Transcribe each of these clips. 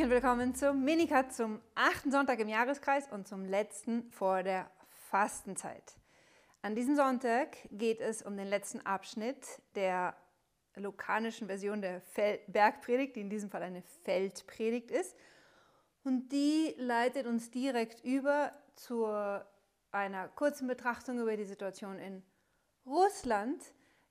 und willkommen zum Minikat zum achten Sonntag im Jahreskreis und zum letzten vor der Fastenzeit. An diesem Sonntag geht es um den letzten Abschnitt der lukanischen Version der Bergpredigt, die in diesem Fall eine Feldpredigt ist. Und die leitet uns direkt über zu einer kurzen Betrachtung über die Situation in Russland,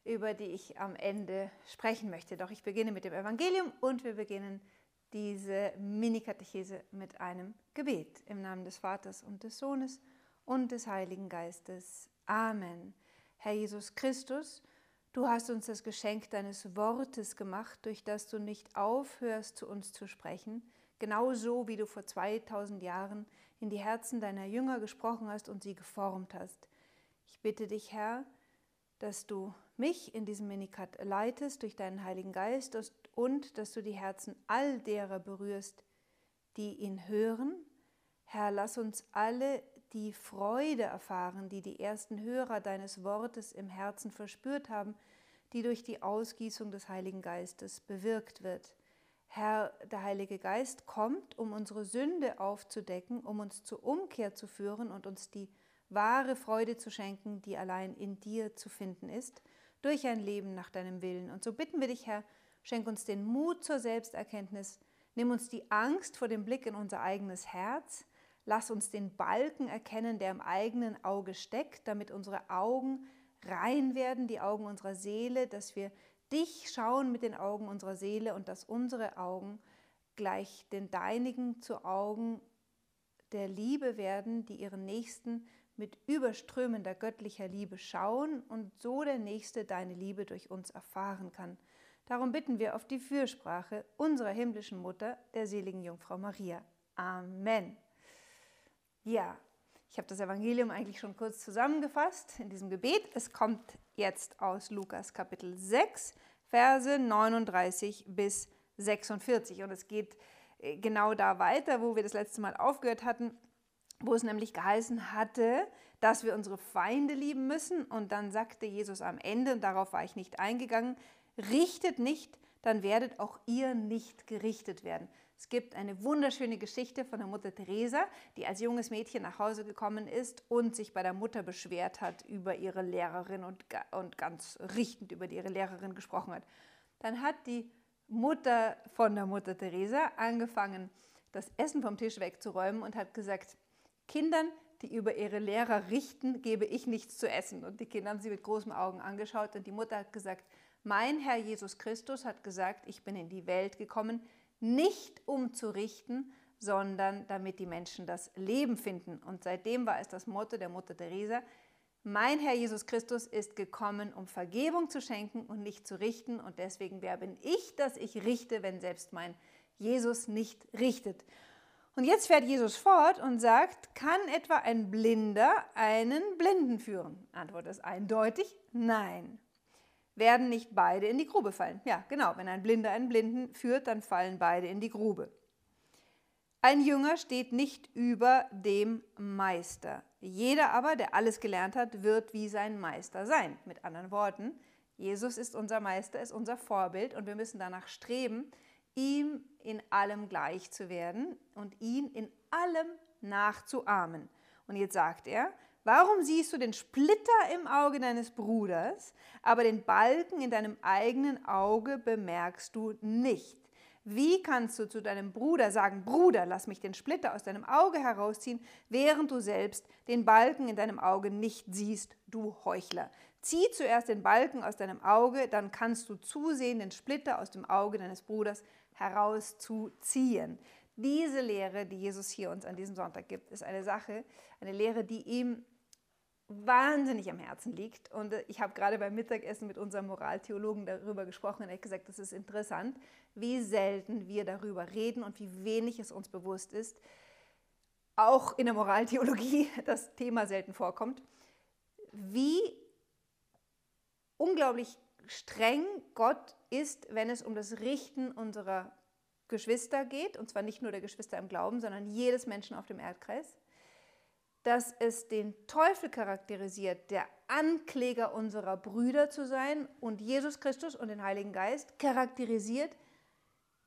über die ich am Ende sprechen möchte. Doch ich beginne mit dem Evangelium und wir beginnen mit diese Mini-Katechese mit einem Gebet im Namen des Vaters und des Sohnes und des Heiligen Geistes. Amen. Herr Jesus Christus, du hast uns das Geschenk deines Wortes gemacht, durch das du nicht aufhörst, zu uns zu sprechen, genauso wie du vor 2000 Jahren in die Herzen deiner Jünger gesprochen hast und sie geformt hast. Ich bitte dich, Herr, dass du mich in diesem Minikat leitest durch deinen Heiligen Geist und dass du die Herzen all derer berührst, die ihn hören. Herr, lass uns alle die Freude erfahren, die die ersten Hörer deines Wortes im Herzen verspürt haben, die durch die Ausgießung des Heiligen Geistes bewirkt wird. Herr, der Heilige Geist kommt, um unsere Sünde aufzudecken, um uns zur Umkehr zu führen und uns die wahre Freude zu schenken, die allein in dir zu finden ist, durch ein Leben nach deinem Willen. Und so bitten wir dich, Herr, Schenk uns den Mut zur Selbsterkenntnis. Nimm uns die Angst vor dem Blick in unser eigenes Herz. Lass uns den Balken erkennen, der im eigenen Auge steckt, damit unsere Augen rein werden, die Augen unserer Seele, dass wir dich schauen mit den Augen unserer Seele und dass unsere Augen gleich den deinigen zu Augen der Liebe werden, die ihren Nächsten mit überströmender göttlicher Liebe schauen und so der Nächste deine Liebe durch uns erfahren kann. Darum bitten wir auf die Fürsprache unserer himmlischen Mutter, der seligen Jungfrau Maria. Amen. Ja, ich habe das Evangelium eigentlich schon kurz zusammengefasst in diesem Gebet. Es kommt jetzt aus Lukas Kapitel 6, Verse 39 bis 46. Und es geht äh, genau da weiter, wo wir das letzte Mal aufgehört hatten, wo es nämlich geheißen hatte, dass wir unsere Feinde lieben müssen. Und dann sagte Jesus am Ende, und darauf war ich nicht eingegangen, richtet nicht, dann werdet auch ihr nicht gerichtet werden. Es gibt eine wunderschöne Geschichte von der Mutter Teresa, die als junges Mädchen nach Hause gekommen ist und sich bei der Mutter beschwert hat über ihre Lehrerin und, und ganz richtend über ihre Lehrerin gesprochen hat. Dann hat die Mutter von der Mutter Teresa angefangen, das Essen vom Tisch wegzuräumen und hat gesagt, Kindern, die über ihre Lehrer richten, gebe ich nichts zu essen. Und die Kinder haben sie mit großen Augen angeschaut und die Mutter hat gesagt, mein Herr Jesus Christus hat gesagt, ich bin in die Welt gekommen, nicht um zu richten, sondern damit die Menschen das Leben finden. Und seitdem war es das Motto der Mutter Teresa, mein Herr Jesus Christus ist gekommen, um Vergebung zu schenken und nicht zu richten. Und deswegen, wer bin ich, dass ich richte, wenn selbst mein Jesus nicht richtet? Und jetzt fährt Jesus fort und sagt, kann etwa ein Blinder einen Blinden führen? Antwort ist eindeutig, nein werden nicht beide in die Grube fallen. Ja, genau, wenn ein Blinder einen Blinden führt, dann fallen beide in die Grube. Ein Jünger steht nicht über dem Meister. Jeder aber, der alles gelernt hat, wird wie sein Meister sein. Mit anderen Worten, Jesus ist unser Meister, ist unser Vorbild und wir müssen danach streben, ihm in allem gleich zu werden und ihn in allem nachzuahmen. Und jetzt sagt er, Warum siehst du den Splitter im Auge deines Bruders, aber den Balken in deinem eigenen Auge bemerkst du nicht? Wie kannst du zu deinem Bruder sagen, Bruder, lass mich den Splitter aus deinem Auge herausziehen, während du selbst den Balken in deinem Auge nicht siehst, du Heuchler? Zieh zuerst den Balken aus deinem Auge, dann kannst du zusehen, den Splitter aus dem Auge deines Bruders herauszuziehen. Diese Lehre, die Jesus hier uns an diesem Sonntag gibt, ist eine Sache, eine Lehre, die ihm wahnsinnig am Herzen liegt. Und äh, ich habe gerade beim Mittagessen mit unserem Moraltheologen darüber gesprochen und er hat gesagt, das ist interessant, wie selten wir darüber reden und wie wenig es uns bewusst ist. Auch in der Moraltheologie das Thema selten vorkommt. Wie unglaublich streng Gott ist, wenn es um das Richten unserer Geschwister geht, und zwar nicht nur der Geschwister im Glauben, sondern jedes Menschen auf dem Erdkreis dass es den Teufel charakterisiert, der Ankläger unserer Brüder zu sein und Jesus Christus und den Heiligen Geist charakterisiert,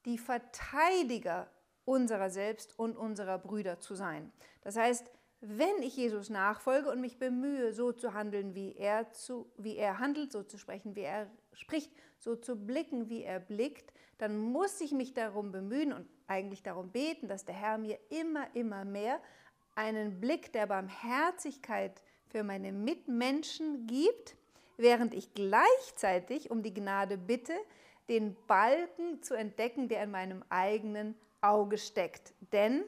die Verteidiger unserer selbst und unserer Brüder zu sein. Das heißt, wenn ich Jesus nachfolge und mich bemühe, so zu handeln, wie er, zu, wie er handelt, so zu sprechen, wie er spricht, so zu blicken, wie er blickt, dann muss ich mich darum bemühen und eigentlich darum beten, dass der Herr mir immer, immer mehr einen Blick der Barmherzigkeit für meine Mitmenschen gibt, während ich gleichzeitig um die Gnade bitte, den Balken zu entdecken, der in meinem eigenen Auge steckt. Denn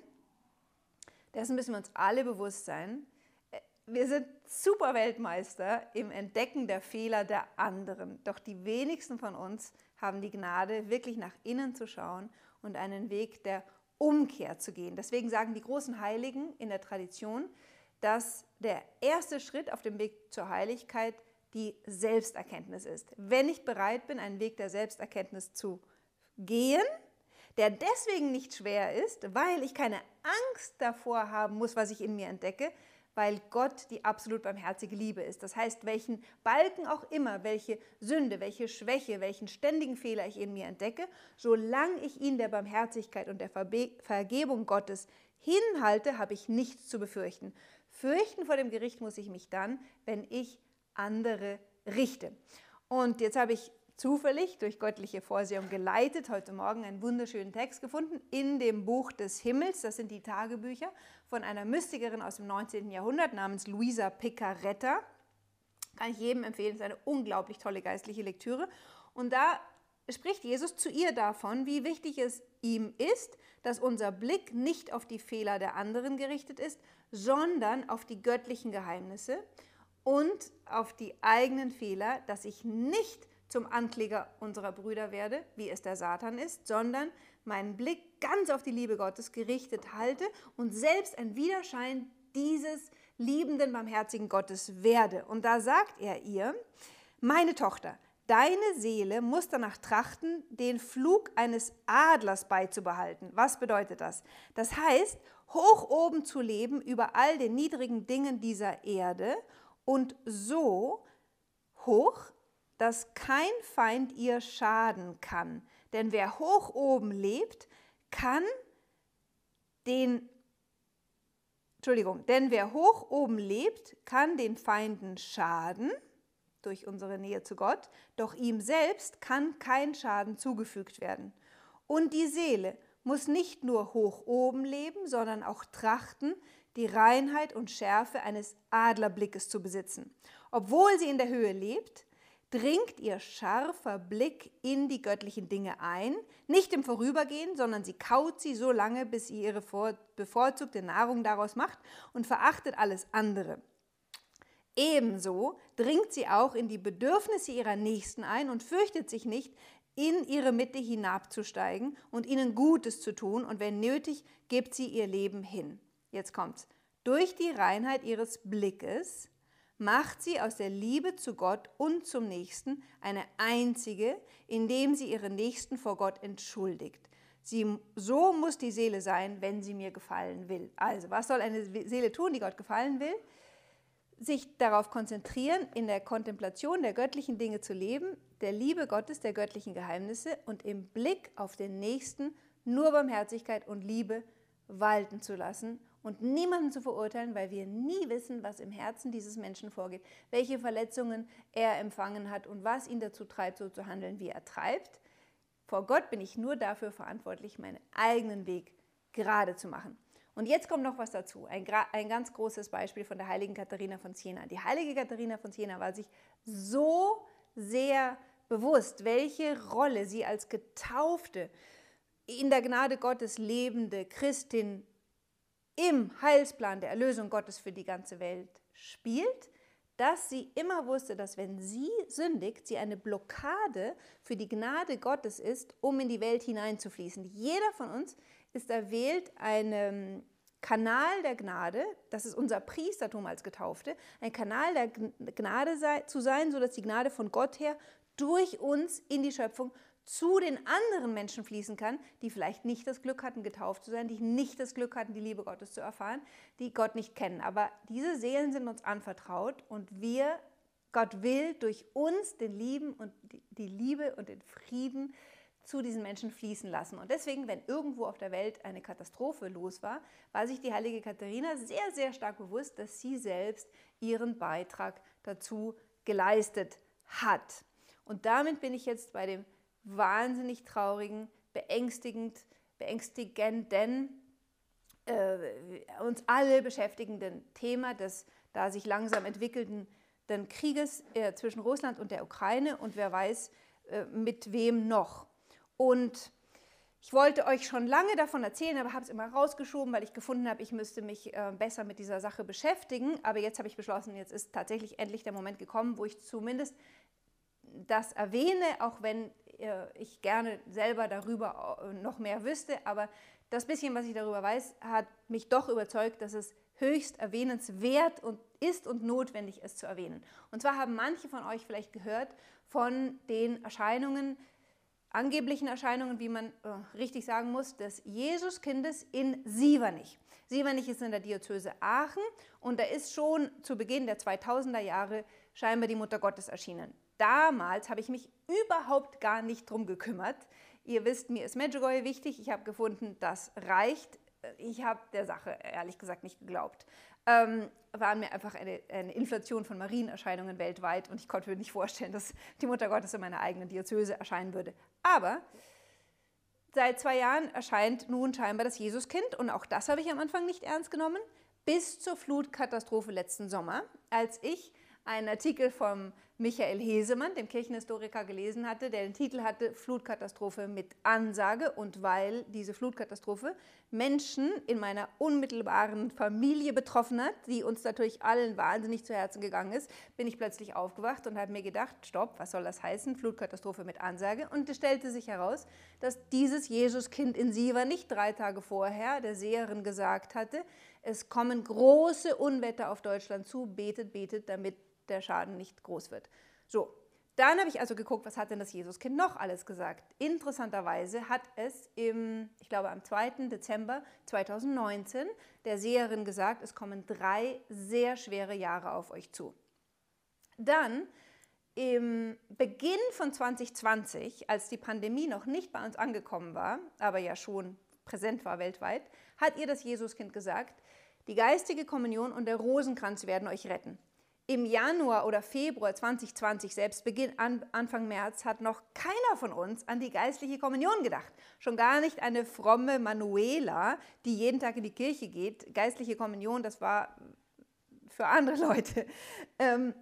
dessen müssen wir uns alle bewusst sein. Äh, wir sind super Weltmeister im Entdecken der Fehler der anderen. Doch die wenigsten von uns haben die Gnade, wirklich nach innen zu schauen und einen Weg der Umkehr zu gehen. Deswegen sagen die großen Heiligen in der Tradition, dass der erste Schritt auf dem Weg zur Heiligkeit die Selbsterkenntnis ist. Wenn ich bereit bin, einen Weg der Selbsterkenntnis zu gehen, der deswegen nicht schwer ist, weil ich keine Angst davor haben muss, was ich in mir entdecke, weil Gott die absolut barmherzige Liebe ist. Das heißt, welchen Balken auch immer, welche Sünde, welche Schwäche, welchen ständigen Fehler ich in mir entdecke, solange ich ihn der Barmherzigkeit und der Vergebung Gottes hinhalte, habe ich nichts zu befürchten. Fürchten vor dem Gericht muss ich mich dann, wenn ich andere richte. Und jetzt habe ich zufällig durch göttliche Vorsehung geleitet heute Morgen einen wunderschönen Text gefunden in dem Buch des Himmels. Das sind die Tagebücher von einer Mystikerin aus dem 19. Jahrhundert namens Luisa Picaretta. Kann ich jedem empfehlen, es ist eine unglaublich tolle geistliche Lektüre. Und da spricht Jesus zu ihr davon, wie wichtig es ihm ist, dass unser Blick nicht auf die Fehler der anderen gerichtet ist, sondern auf die göttlichen Geheimnisse und auf die eigenen Fehler, dass ich nicht zum Ankläger unserer Brüder werde, wie es der Satan ist, sondern meinen Blick ganz auf die Liebe Gottes gerichtet halte und selbst ein Widerschein dieses liebenden, barmherzigen Gottes werde. Und da sagt er ihr, meine Tochter, deine Seele muss danach trachten, den Flug eines Adlers beizubehalten. Was bedeutet das? Das heißt, hoch oben zu leben über all den niedrigen Dingen dieser Erde und so hoch, dass kein Feind ihr schaden kann. Denn wer hoch oben lebt, kann den Entschuldigung, denn wer hoch oben lebt, kann den Feinden schaden durch unsere Nähe zu Gott, doch ihm selbst kann kein Schaden zugefügt werden. Und die Seele muss nicht nur hoch oben leben, sondern auch trachten, die Reinheit und Schärfe eines Adlerblickes zu besitzen. Obwohl sie in der Höhe lebt, dringt ihr scharfer Blick in die göttlichen Dinge ein, nicht im Vorübergehen, sondern sie kaut sie so lange, bis sie ihre bevorzugte Nahrung daraus macht und verachtet alles andere. Ebenso dringt sie auch in die Bedürfnisse ihrer Nächsten ein und fürchtet sich nicht, in ihre Mitte hinabzusteigen und ihnen Gutes zu tun und wenn nötig, gibt sie ihr Leben hin. Jetzt kommt's. Durch die Reinheit ihres Blickes macht sie aus der Liebe zu Gott und zum Nächsten eine einzige, indem sie ihren Nächsten vor Gott entschuldigt. Sie, so muss die Seele sein, wenn sie mir gefallen will. Also, was soll eine Seele tun, die Gott gefallen will? Sich darauf konzentrieren, in der Kontemplation der göttlichen Dinge zu leben, der Liebe Gottes, der göttlichen Geheimnisse und im Blick auf den Nächsten nur Barmherzigkeit und Liebe walten zu lassen und niemanden zu verurteilen, weil wir nie wissen, was im Herzen dieses Menschen vorgeht, welche Verletzungen er empfangen hat und was ihn dazu treibt, so zu handeln, wie er treibt. Vor Gott bin ich nur dafür verantwortlich, meinen eigenen Weg gerade zu machen. Und jetzt kommt noch was dazu, ein, ein ganz großes Beispiel von der heiligen Katharina von Siena. Die heilige Katharina von Siena war sich so sehr bewusst, welche Rolle sie als Getaufte in der Gnade Gottes lebende Christin im Heilsplan der Erlösung Gottes für die ganze Welt spielt, dass sie immer wusste, dass wenn sie sündigt, sie eine Blockade für die Gnade Gottes ist, um in die Welt hineinzufließen. Jeder von uns ist erwählt, einen Kanal der Gnade, das ist unser Priestertum als Getaufte, ein Kanal der Gnade zu sein, sodass die Gnade von Gott her durch uns in die Schöpfung zu den anderen Menschen fließen kann, die vielleicht nicht das Glück hatten, getauft zu sein, die nicht das Glück hatten, die Liebe Gottes zu erfahren, die Gott nicht kennen. Aber diese Seelen sind uns anvertraut und wir, Gott will durch uns den Lieben und die Liebe und den Frieden zu diesen Menschen fließen lassen. Und deswegen, wenn irgendwo auf der Welt eine Katastrophe los war, war sich die heilige Katharina sehr, sehr stark bewusst, dass sie selbst ihren Beitrag dazu geleistet hat. Und damit bin ich jetzt bei dem wahnsinnig traurigen, beängstigend, beängstigenden, äh, uns alle beschäftigenden Thema des da sich langsam entwickelnden Krieges äh, zwischen Russland und der Ukraine und wer weiß, äh, mit wem noch. Und ich wollte euch schon lange davon erzählen, aber habe es immer rausgeschoben, weil ich gefunden habe, ich müsste mich äh, besser mit dieser Sache beschäftigen. Aber jetzt habe ich beschlossen, jetzt ist tatsächlich endlich der Moment gekommen, wo ich zumindest das erwähne, auch wenn ich gerne selber darüber äh, noch mehr wüsste. Aber das bisschen, was ich darüber weiß, hat mich doch überzeugt, dass es höchst erwähnenswert und ist und notwendig, es zu erwähnen. Und zwar haben manche von euch vielleicht gehört von den Erscheinungen, angeblichen Erscheinungen, wie man äh, richtig sagen muss, des Jesuskindes in Sievernich. Sievernich ist in der Diözese Aachen und da ist schon zu Beginn der 2000er Jahre scheinbar die Mutter Gottes erschienen. Damals habe ich mich überhaupt gar nicht drum gekümmert. Ihr wisst, mir ist Medjugorje wichtig. Ich habe gefunden, das reicht. Ich habe der Sache ehrlich gesagt nicht geglaubt ähm, waren mir einfach eine, eine, Inflation von Marienerscheinungen weltweit und ich konnte mir nicht vorstellen, dass die Mutter Gottes in meiner eigenen Diözese erscheinen würde. Aber seit zwei Jahren erscheint nun scheinbar das Jesuskind und auch das habe ich am Anfang nicht ernst genommen, bis zur Flutkatastrophe letzten Sommer, als ich einen Artikel vom Michael Hesemann, dem Kirchenhistoriker, gelesen hatte, der den Titel hatte Flutkatastrophe mit Ansage. Und weil diese Flutkatastrophe Menschen in meiner unmittelbaren Familie betroffen hat, die uns natürlich allen wahnsinnig zu Herzen gegangen ist, bin ich plötzlich aufgewacht und habe mir gedacht, stopp, was soll das heißen? Flutkatastrophe mit Ansage. Und es stellte sich heraus, dass dieses Jesuskind in Siva nicht drei Tage vorher der Seherin gesagt hatte, es kommen große Unwetter auf Deutschland zu, betet, betet, damit der Schaden nicht groß wird. So, dann habe ich also geguckt, was hat denn das Jesuskind noch alles gesagt. Interessanterweise hat es im, ich glaube am 2. Dezember 2019 der Seherin gesagt, es kommen drei sehr schwere Jahre auf euch zu. Dann im Beginn von 2020, als die Pandemie noch nicht bei uns angekommen war, aber ja schon präsent war weltweit, hat ihr das Jesuskind gesagt, die geistige Kommunion und der Rosenkranz werden euch retten im Januar oder Februar 2020, selbst Beginn, Anfang März, hat noch keiner von uns an die geistliche Kommunion gedacht. Schon gar nicht eine fromme Manuela, die jeden Tag in die Kirche geht. Geistliche Kommunion, das war für andere Leute. Ähm,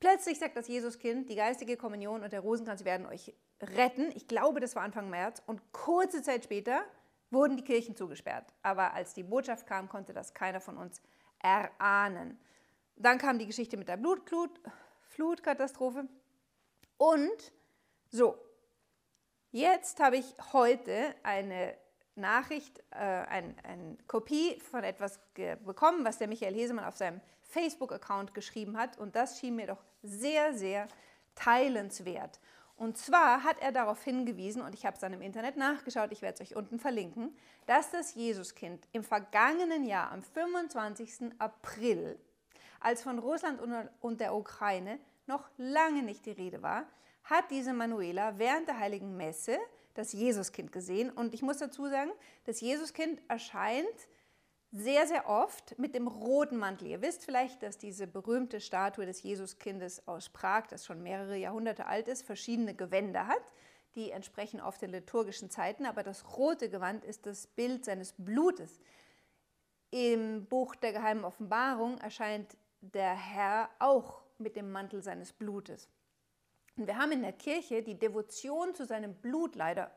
plötzlich sagt das Jesuskind, die geistige Kommunion und der Rosenkranz werden euch retten. Ich glaube, das war Anfang März. Und kurze Zeit später wurden die Kirchen zugesperrt. Aber als die Botschaft kam, konnte das keiner von uns erahnen. Dann kam die Geschichte mit der Blutflutkatastrophe. Und so, jetzt habe ich heute eine Nachricht, äh, eine ein Kopie von etwas bekommen, was der Michael Hesemann auf seinem Facebook-Account geschrieben hat. Und das schien mir doch sehr, sehr teilenswert. Und zwar hat er darauf hingewiesen, und ich habe es dann im Internet nachgeschaut, ich werde es euch unten verlinken, dass das Jesuskind im vergangenen Jahr, am 25. April, als von Russland und der Ukraine noch lange nicht die Rede war, hat diese Manuela während der heiligen Messe das Jesuskind gesehen. Und ich muss dazu sagen, das Jesuskind erscheint sehr, sehr oft mit dem roten Mantel. Ihr wisst vielleicht, dass diese berühmte Statue des Jesuskindes aus Prag, das schon mehrere Jahrhunderte alt ist, verschiedene Gewänder hat. Die entsprechen oft den liturgischen Zeiten, aber das rote Gewand ist das Bild seines Blutes. Im Buch der geheimen Offenbarung erscheint der Herr auch mit dem Mantel seines Blutes. Und wir haben in der Kirche die Devotion zu seinem Blut leider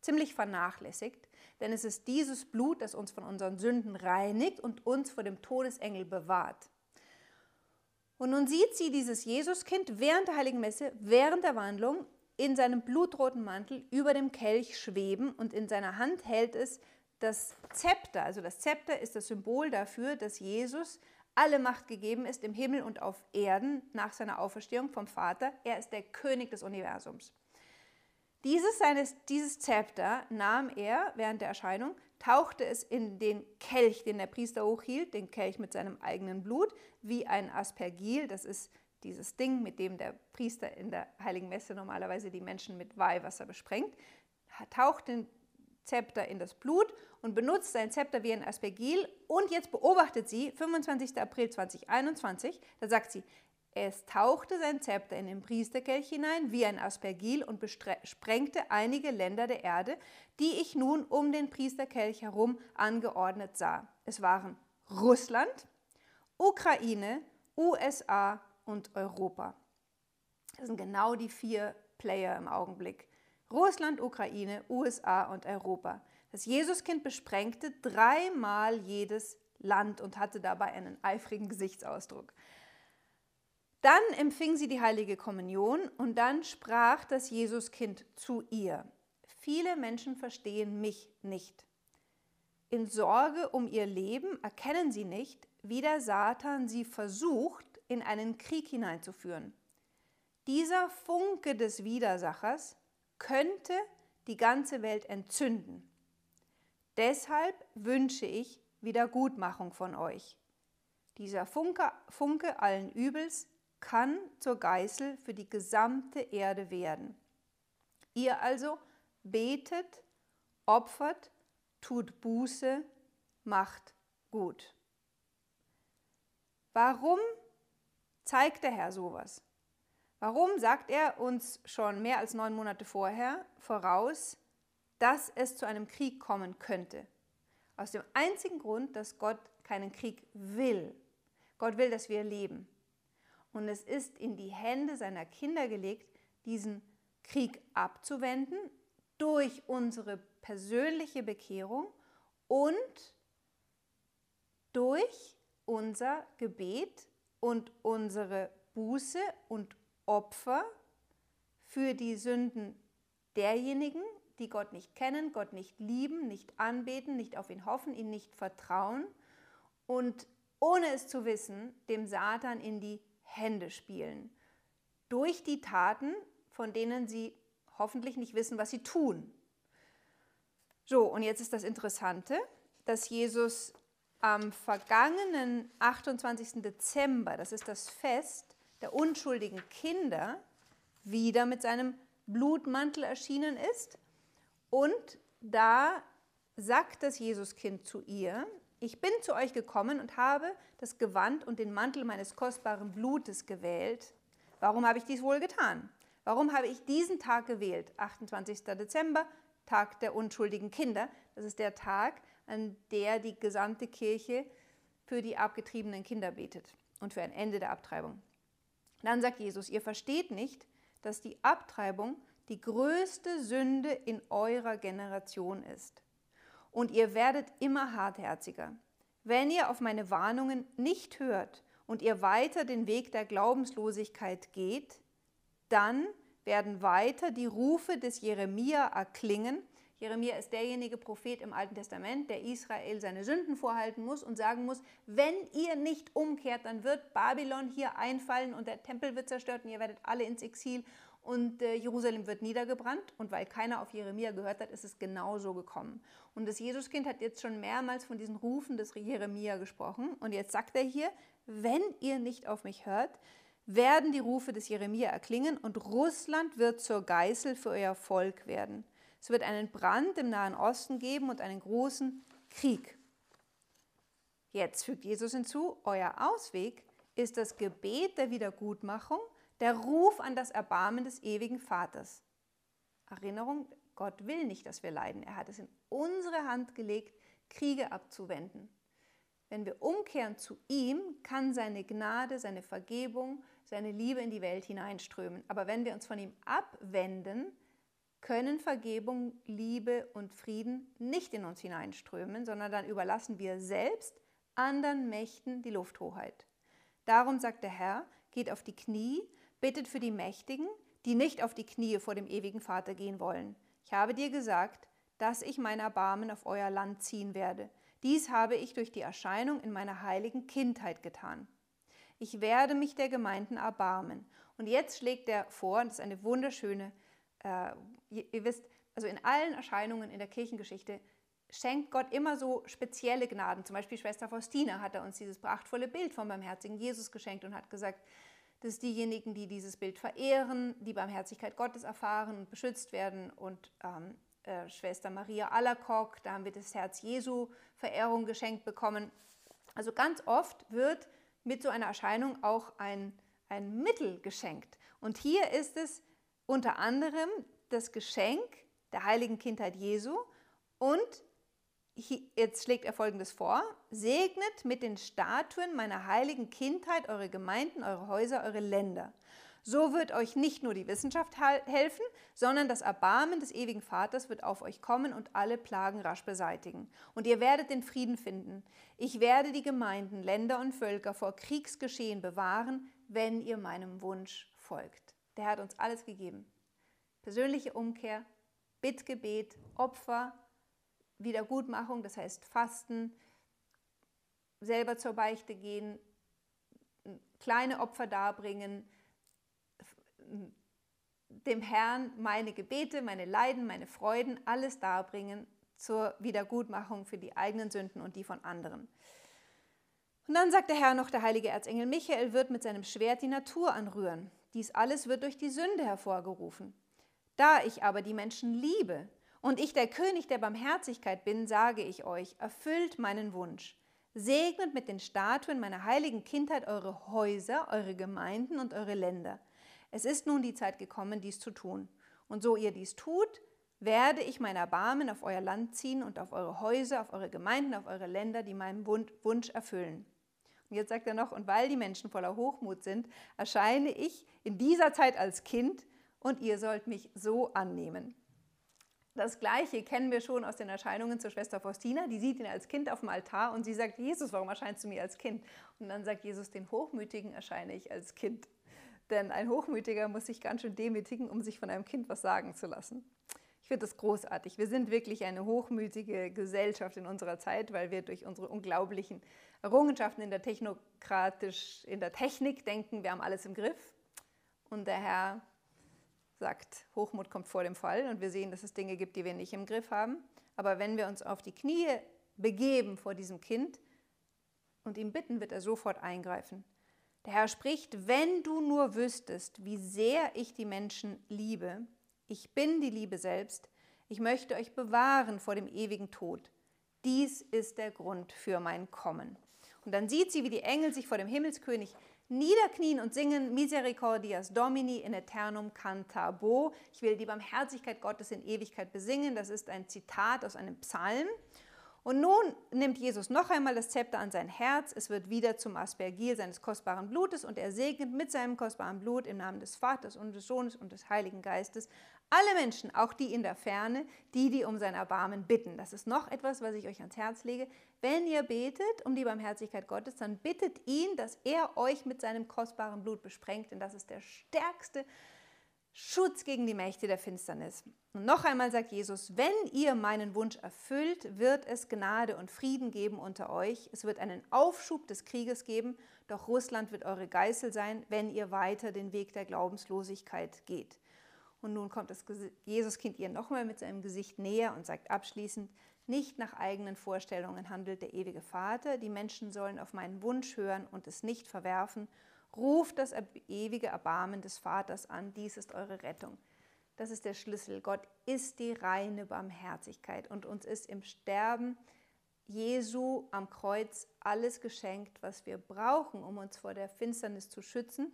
ziemlich vernachlässigt, denn es ist dieses Blut, das uns von unseren Sünden reinigt und uns vor dem Todesengel bewahrt. Und nun sieht sie dieses Jesuskind während der Heiligen Messe, während der Wandlung, in seinem blutroten Mantel über dem Kelch schweben und in seiner Hand hält es das Zepter. Also das Zepter ist das Symbol dafür, dass Jesus alle Macht gegeben ist im Himmel und auf Erden nach seiner Auferstehung vom Vater. Er ist der König des Universums. Dieses, seines, dieses Zepter nahm er während der Erscheinung, tauchte es in den Kelch, den der Priester hochhielt, den Kelch mit seinem eigenen Blut, wie ein Aspergil, das ist dieses Ding, mit dem der Priester in der Heiligen Messe normalerweise die Menschen mit Weihwasser besprengt, taucht den Zepter in das Blut und benutzt sein Zepter wie ein Aspergil. Und jetzt beobachtet sie, 25. April 2021, da sagt sie, es tauchte sein Zepter in den Priesterkelch hinein wie ein Aspergil und besprengte einige Länder der Erde, die ich nun um den Priesterkelch herum angeordnet sah. Es waren Russland, Ukraine, USA und Europa. Das sind genau die vier Player im Augenblick. Russland, Ukraine, USA und Europa. Das Jesuskind besprengte dreimal jedes Land und hatte dabei einen eifrigen Gesichtsausdruck. Dann empfing sie die heilige Kommunion und dann sprach das Jesuskind zu ihr. Viele Menschen verstehen mich nicht. In Sorge um ihr Leben erkennen sie nicht, wie der Satan sie versucht, in einen Krieg hineinzuführen. Dieser Funke des Widersachers könnte die ganze Welt entzünden. Deshalb wünsche ich Wiedergutmachung von euch. Dieser Funke, Funke allen Übels kann zur Geißel für die gesamte Erde werden. Ihr also betet, opfert, tut Buße, macht gut. Warum zeigt der Herr sowas? Warum sagt er uns schon mehr als neun Monate vorher voraus, dass es zu einem Krieg kommen könnte? Aus dem einzigen Grund, dass Gott keinen Krieg will. Gott will, dass wir leben. Und es ist in die Hände seiner Kinder gelegt, diesen Krieg abzuwenden durch unsere persönliche Bekehrung und durch unser Gebet und unsere Buße und Opfer für die Sünden derjenigen, die Gott nicht kennen, Gott nicht lieben, nicht anbeten, nicht auf ihn hoffen, ihn nicht vertrauen und ohne es zu wissen, dem Satan in die Hände spielen. Durch die Taten, von denen sie hoffentlich nicht wissen, was sie tun. So, und jetzt ist das Interessante, dass Jesus am vergangenen 28. Dezember, das ist das Fest der unschuldigen Kinder, wieder mit seinem Blutmantel erschienen ist. Und da sagt das Jesuskind zu ihr, ich bin zu euch gekommen und habe das Gewand und den Mantel meines kostbaren Blutes gewählt. Warum habe ich dies wohl getan? Warum habe ich diesen Tag gewählt? 28. Dezember, Tag der unschuldigen Kinder. Das ist der Tag, an der die gesamte Kirche für die abgetriebenen Kinder betet und für ein Ende der Abtreibung. Dann sagt Jesus, ihr versteht nicht, dass die Abtreibung die größte Sünde in eurer Generation ist. Und ihr werdet immer hartherziger. Wenn ihr auf meine Warnungen nicht hört und ihr weiter den Weg der Glaubenslosigkeit geht, dann werden weiter die Rufe des Jeremia erklingen, Jeremia ist derjenige Prophet im Alten Testament, der Israel seine Sünden vorhalten muss und sagen muss, wenn ihr nicht umkehrt, dann wird Babylon hier einfallen und der Tempel wird zerstört und ihr werdet alle ins Exil und äh, Jerusalem wird niedergebrannt. Und weil keiner auf Jeremia gehört hat, ist es genauso gekommen. Und das Jesuskind hat jetzt schon mehrmals von diesen Rufen des Jeremia gesprochen. Und jetzt sagt er hier, wenn ihr nicht auf mich hört, werden die Rufe des Jeremia erklingen und Russland wird zur Geißel für euer Volk werden. Es wird einen Brand im Nahen Osten geben und einen großen Krieg. Jetzt fügt Jesus hinzu, euer Ausweg ist das Gebet der Wiedergutmachung, der Ruf an das Erbarmen des ewigen Vaters. Erinnerung, Gott will nicht, dass wir leiden. Er hat es in unsere Hand gelegt, Kriege abzuwenden. Wenn wir umkehren zu ihm, kann seine Gnade, seine Vergebung, seine Liebe in die Welt hineinströmen. Aber wenn wir uns von ihm abwenden, können Vergebung, Liebe und Frieden nicht in uns hineinströmen, sondern dann überlassen wir selbst anderen Mächten die Lufthoheit. Darum sagt der Herr, geht auf die Knie, bittet für die Mächtigen, die nicht auf die Knie vor dem ewigen Vater gehen wollen. Ich habe dir gesagt, dass ich mein Erbarmen auf euer Land ziehen werde. Dies habe ich durch die Erscheinung in meiner heiligen Kindheit getan. Ich werde mich der Gemeinden erbarmen. Und jetzt schlägt er vor, das ist eine wunderschöne äh, ihr, wisst, also in allen Erscheinungen in der Kirchengeschichte schenkt Gott immer so spezielle Gnaden. Zum Beispiel Schwester Faustina hat er uns dieses prachtvolle Bild vom barmherzigen Jesus geschenkt und hat gesagt, dass diejenigen, die dieses Bild verehren, die Barmherzigkeit Gottes erfahren und beschützt werden. Und ähm, äh, Schwester Maria Alacock, da haben wir das Herz Jesu Verehrung geschenkt bekommen. Also ganz oft wird mit so einer Erscheinung auch ein, ein Mittel geschenkt. Und hier ist es unter anderem das Geschenk der heiligen Kindheit Jesu und jetzt schlägt er folgendes vor: Segnet mit den Statuen meiner heiligen Kindheit eure Gemeinden, eure Häuser, eure Länder. So wird euch nicht nur die Wissenschaft helfen, sondern das Erbarmen des ewigen Vaters wird auf euch kommen und alle Plagen rasch beseitigen. Und ihr werdet den Frieden finden. Ich werde die Gemeinden, Länder und Völker vor Kriegsgeschehen bewahren, wenn ihr meinem Wunsch folgt. Der hat uns alles gegeben. Persönliche Umkehr, Bittgebet, Opfer, Wiedergutmachung, das heißt Fasten, selber zur Beichte gehen, kleine Opfer darbringen, dem Herrn meine Gebete, meine Leiden, meine Freuden, alles darbringen zur Wiedergutmachung für die eigenen Sünden und die von anderen. Und dann sagt der Herr noch, der heilige Erzengel Michael wird mit seinem Schwert die Natur anrühren. Dies alles wird durch die Sünde hervorgerufen. Da ich aber die Menschen liebe und ich der König der Barmherzigkeit bin, sage ich euch, erfüllt meinen Wunsch. Segnet mit den Statuen meiner heiligen Kindheit eure Häuser, eure Gemeinden und eure Länder. Es ist nun die Zeit gekommen, dies zu tun. Und so ihr dies tut, werde ich mein Erbarmen auf euer Land ziehen und auf eure Häuser, auf eure Gemeinden, auf eure Länder, die meinen Wunsch erfüllen. Und jetzt sagt er noch, und weil die Menschen voller Hochmut sind, erscheine ich in dieser Zeit als Kind und ihr sollt mich so annehmen. Das Gleiche kennen wir schon aus den Erscheinungen zur Schwester Faustina. Die sieht ihn als Kind auf dem Altar und sie sagt, Jesus, warum erscheinst du mir als Kind? Und dann sagt Jesus, den Hochmütigen erscheine ich als Kind. Denn ein Hochmütiger muss sich ganz schön demütigen, um sich von einem Kind was sagen zu lassen. Ich finde das großartig. Wir sind wirklich eine hochmütige Gesellschaft in unserer Zeit, weil wir durch unsere unglaublichen Errungenschaften in der, Technokratisch, in der Technik denken, wir haben alles im Griff. Und der Herr sagt, Hochmut kommt vor dem Fall und wir sehen, dass es Dinge gibt, die wir nicht im Griff haben. Aber wenn wir uns auf die Knie begeben vor diesem Kind und ihm bitten, wird er sofort eingreifen. Der Herr spricht, wenn du nur wüsstest, wie sehr ich die Menschen liebe, ich bin die Liebe selbst, ich möchte euch bewahren vor dem ewigen Tod. Dies ist der Grund für mein Kommen. Und dann sieht sie, wie die Engel sich vor dem Himmelskönig niederknien und singen Misericordias Domini in eternum cantabo. Ich will die Barmherzigkeit Gottes in Ewigkeit besingen. Das ist ein Zitat aus einem Psalm. Und nun nimmt Jesus noch einmal das Zepter an sein Herz, es wird wieder zum Aspergil seines kostbaren Blutes und er segnet mit seinem kostbaren Blut im Namen des Vaters und des Sohnes und des Heiligen Geistes alle Menschen, auch die in der Ferne, die, die um sein Erbarmen bitten. Das ist noch etwas, was ich euch ans Herz lege. Wenn ihr betet um die Barmherzigkeit Gottes, dann bittet ihn, dass er euch mit seinem kostbaren Blut besprengt, denn das ist der stärkste Schutz gegen die Mächte der Finsternis. Und noch einmal sagt Jesus, wenn ihr meinen Wunsch erfüllt, wird es Gnade und Frieden geben unter euch. Es wird einen Aufschub des Krieges geben, doch Russland wird eure Geißel sein, wenn ihr weiter den Weg der Glaubenslosigkeit geht. Und nun kommt das Jesuskind ihr nochmal mit seinem Gesicht näher und sagt abschließend, nicht nach eigenen Vorstellungen handelt der ewige Vater, die Menschen sollen auf meinen Wunsch hören und es nicht verwerfen Ruft das ewige Erbarmen des Vaters an, dies ist eure Rettung. Das ist der Schlüssel. Gott ist die reine Barmherzigkeit und uns ist im Sterben Jesu am Kreuz alles geschenkt, was wir brauchen, um uns vor der Finsternis zu schützen.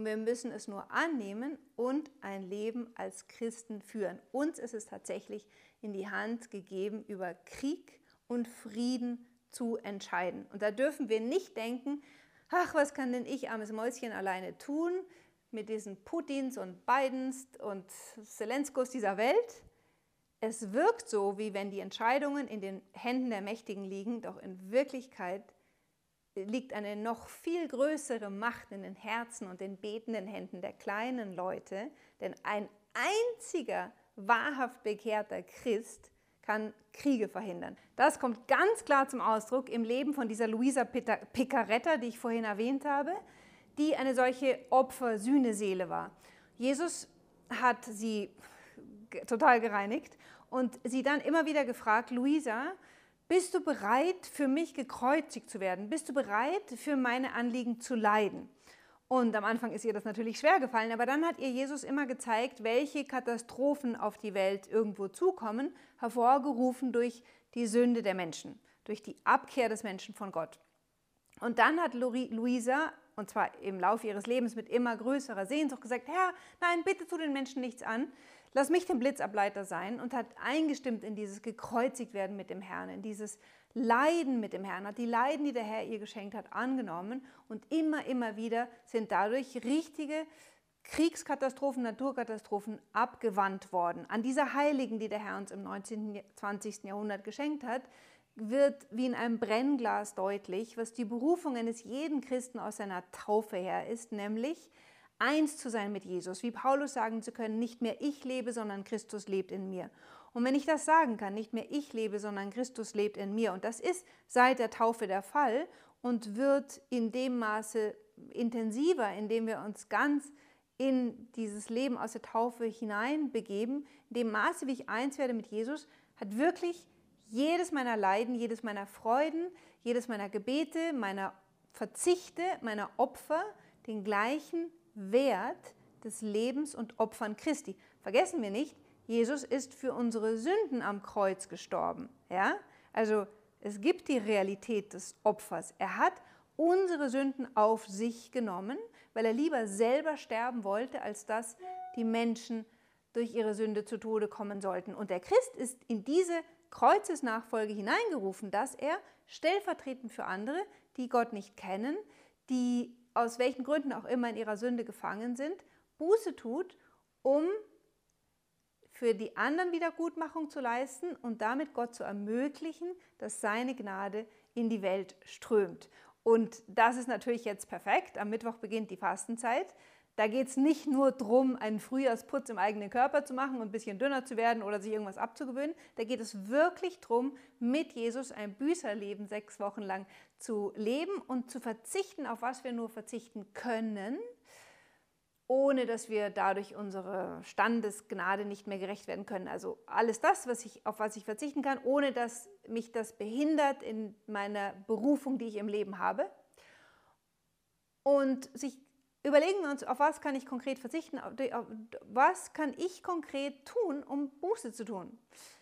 Und wir müssen es nur annehmen und ein Leben als Christen führen. Uns ist es tatsächlich in die Hand gegeben, über Krieg und Frieden zu entscheiden. Und da dürfen wir nicht denken, ach, was kann denn ich, armes Mäuschen, alleine tun mit diesen Putins und Bidens und Zelenskos dieser Welt? Es wirkt so, wie wenn die Entscheidungen in den Händen der Mächtigen liegen, doch in Wirklichkeit liegt eine noch viel größere Macht in den Herzen und den betenden Händen der kleinen Leute, denn ein einziger wahrhaft bekehrter Christ kann Kriege verhindern. Das kommt ganz klar zum Ausdruck im Leben von dieser Luisa Picaretta, die ich vorhin erwähnt habe, die eine solche Opfer-Sühneseele war. Jesus hat sie total gereinigt und sie dann immer wieder gefragt, Luisa, bist du bereit, für mich gekreuzigt zu werden? Bist du bereit, für meine Anliegen zu leiden? Und am Anfang ist ihr das natürlich schwer gefallen, aber dann hat ihr Jesus immer gezeigt, welche Katastrophen auf die Welt irgendwo zukommen, hervorgerufen durch die Sünde der Menschen, durch die Abkehr des Menschen von Gott. Und dann hat Luisa, und zwar im Laufe ihres Lebens mit immer größerer Sehnsucht, gesagt, Herr, nein, bitte tu den Menschen nichts an, lass mich den Blitzableiter sein und hat eingestimmt in dieses gekreuzigt werden mit dem Herrn, in dieses Leiden mit dem Herrn, hat die Leiden, die der Herr ihr geschenkt hat, angenommen und immer, immer wieder sind dadurch richtige Kriegskatastrophen, Naturkatastrophen abgewandt worden. An dieser Heiligen, die der Herr uns im 19. 20. Jahrhundert geschenkt hat, wird wie in einem Brennglas deutlich, was die Berufung eines jeden Christen aus seiner Taufe her ist, nämlich eins zu sein mit Jesus, wie Paulus sagen zu können, nicht mehr ich lebe, sondern Christus lebt in mir. Und wenn ich das sagen kann, nicht mehr ich lebe, sondern Christus lebt in mir, und das ist seit der Taufe der Fall und wird in dem Maße intensiver, indem wir uns ganz in dieses Leben aus der Taufe hineinbegeben, in dem Maße, wie ich eins werde mit Jesus, hat wirklich jedes meiner Leiden, jedes meiner Freuden, jedes meiner Gebete, meiner Verzichte, meiner Opfer den gleichen Wert des Lebens und Opfern Christi. Vergessen wir nicht, Jesus ist für unsere Sünden am Kreuz gestorben. Ja? Also es gibt die Realität des Opfers. Er hat unsere Sünden auf sich genommen, weil er lieber selber sterben wollte, als dass die Menschen durch ihre Sünde zu Tode kommen sollten. Und der Christ ist in diese Kreuzesnachfolge hineingerufen, dass er stellvertretend für andere, die Gott nicht kennen, die aus welchen Gründen auch immer in ihrer Sünde gefangen sind, Buße tut, um für die anderen Wiedergutmachung zu leisten und damit Gott zu ermöglichen, dass seine Gnade in die Welt strömt. Und das ist natürlich jetzt perfekt. Am Mittwoch beginnt die Fastenzeit. Da geht es nicht nur darum, einen Frühjahrsputz im eigenen Körper zu machen und ein bisschen dünner zu werden oder sich irgendwas abzugewöhnen. Da geht es wirklich darum, mit Jesus ein Büßerleben sechs Wochen lang zu leben und zu verzichten, auf was wir nur verzichten können, ohne dass wir dadurch unserer Standesgnade nicht mehr gerecht werden können. Also alles das, was ich, auf was ich verzichten kann, ohne dass mich das behindert in meiner Berufung, die ich im Leben habe. Und sich überlegen wir uns, auf was kann ich konkret verzichten, auf was kann ich konkret tun, um Buße zu tun.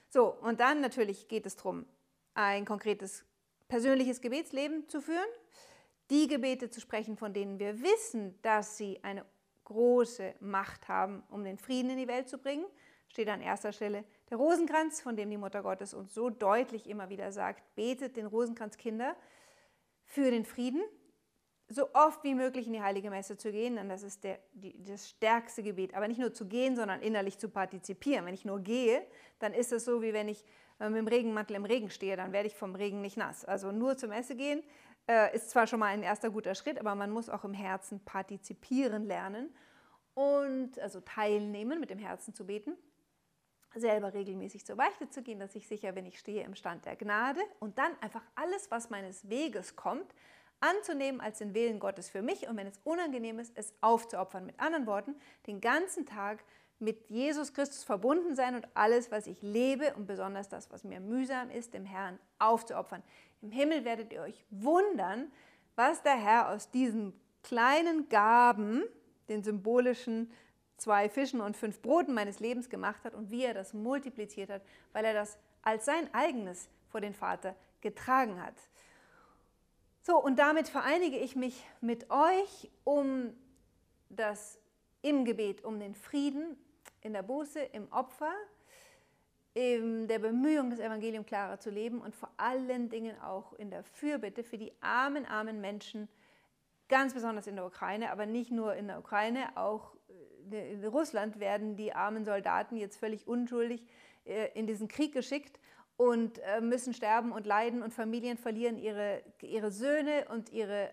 So, und dann natürlich geht es darum, ein konkretes persönliches Gebetsleben zu führen, die Gebete zu sprechen, von denen wir wissen, dass sie eine große Macht haben, um den Frieden in die Welt zu bringen, steht an erster Stelle der Rosenkranz, von dem die Mutter Gottes uns so deutlich immer wieder sagt, betet den Rosenkranz Kinder für den Frieden, so oft wie möglich in die heilige Messe zu gehen, denn das ist der, die, das stärkste Gebet. Aber nicht nur zu gehen, sondern innerlich zu partizipieren. Wenn ich nur gehe, dann ist es so, wie wenn ich äh, mit dem Regenmantel im Regen stehe, dann werde ich vom Regen nicht nass. Also nur zur Messe gehen äh, ist zwar schon mal ein erster guter Schritt, aber man muss auch im Herzen partizipieren lernen und also teilnehmen, mit dem Herzen zu beten, selber regelmäßig zur Beichte zu gehen, dass ich sicher bin, ich stehe im Stand der Gnade und dann einfach alles, was meines Weges kommt, anzunehmen als den Willen Gottes für mich und wenn es unangenehm ist, es aufzuopfern. Mit anderen Worten, den ganzen Tag mit Jesus Christus verbunden sein und alles, was ich lebe und besonders das, was mir mühsam ist, dem Herrn aufzuopfern. Im Himmel werdet ihr euch wundern, was der Herr aus diesen kleinen Gaben, den symbolischen zwei Fischen und fünf Broten meines Lebens gemacht hat und wie er das multipliziert hat, weil er das als sein eigenes vor den Vater getragen hat. So, und damit vereinige ich mich mit euch um das im Gebet, um den Frieden in der Buße, im Opfer, in der Bemühung, das Evangelium klarer zu leben und vor allen Dingen auch in der Fürbitte für die armen, armen Menschen, ganz besonders in der Ukraine, aber nicht nur in der Ukraine, auch äh, in Russland werden die armen Soldaten jetzt völlig unschuldig äh, in diesen Krieg geschickt und äh, müssen sterben und leiden und Familien verlieren ihre, ihre Söhne und ihre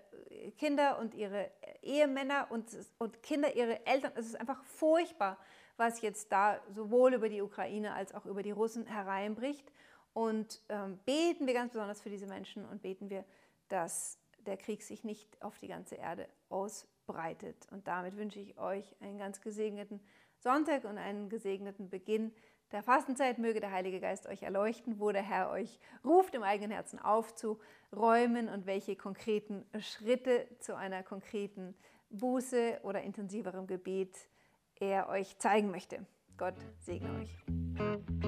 Kinder und ihre Ehemänner und, und Kinder ihre Eltern. Es ist einfach furchtbar was jetzt da sowohl über die Ukraine als auch über die Russen hereinbricht. Und ähm, beten wir ganz besonders für diese Menschen und beten wir, dass der Krieg sich nicht auf die ganze Erde ausbreitet. Und damit wünsche ich euch einen ganz gesegneten Sonntag und einen gesegneten Beginn der Fastenzeit. Möge der Heilige Geist euch erleuchten, wo der Herr euch ruft, im eigenen Herzen aufzuräumen und welche konkreten Schritte zu einer konkreten Buße oder intensiverem Gebet er euch zeigen möchte. Gott segne euch.